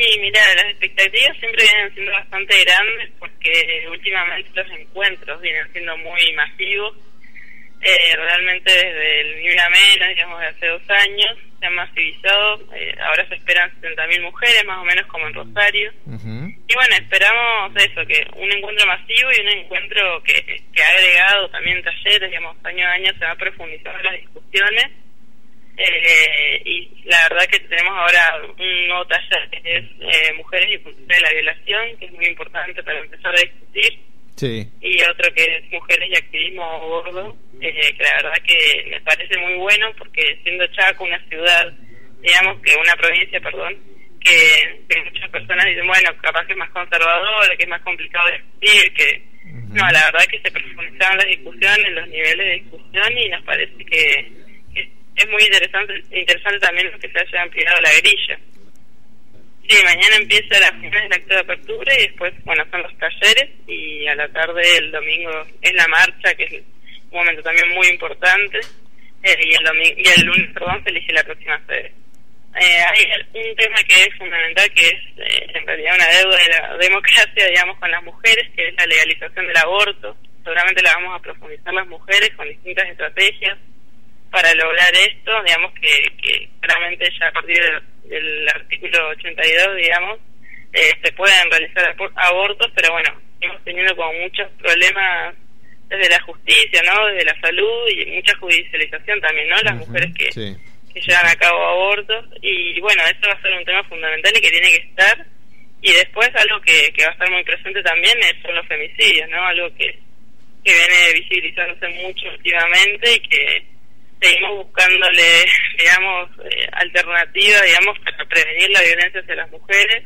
Y mira, las expectativas siempre vienen siendo bastante grandes porque últimamente los encuentros vienen siendo muy masivos. Eh, realmente desde el nivel menos, digamos, de hace dos años, se han masivizado. Eh, ahora se esperan 70.000 mujeres, más o menos como en Rosario. Y bueno, esperamos eso, que un encuentro masivo y un encuentro que, que ha agregado también talleres, digamos, año a año se va profundizando las discusiones la verdad que tenemos ahora un nuevo taller que es eh, Mujeres y Cultura de la Violación, que es muy importante para empezar a discutir. Y otro que es Mujeres y Activismo Gordo, eh, que la verdad que me parece muy bueno porque siendo Chaco una ciudad, digamos que una provincia, perdón, que, muchas personas dicen, bueno, capaz que es más conservadora, que es más complicado de discutir, que... No, la verdad que se profundizaron las discusiones, los niveles de discusión y nos parece que es muy interesante interesante también que se haya ampliado la grilla. Sí, mañana empieza la primera del acto de apertura y después, bueno, son los talleres y a la tarde el domingo es la marcha, que es un momento también muy importante, eh, y, el y el lunes, perdón, se elige la próxima sede. Eh, hay un tema que es fundamental, que es eh, en realidad una deuda de la democracia, digamos, con las mujeres, que es la legalización del aborto. Seguramente la vamos a profundizar las mujeres con distintas estrategias para lograr esto, digamos que, que claramente ya a partir del, artículo 82, digamos, eh, se pueden realizar abortos, pero bueno, hemos tenido como muchos problemas desde la justicia, ¿no? Desde la salud y mucha judicialización también, ¿no? Las mujeres que, que llevan a cabo abortos y bueno, eso va a ser un tema fundamental y que tiene que estar y después algo que, que va a estar muy presente también es, son los femicidios, ¿no? Algo que, que viene visibilizándose mucho últimamente y que seguimos buscándole, digamos, eh, alternativas, digamos, para prevenir la violencia hacia las mujeres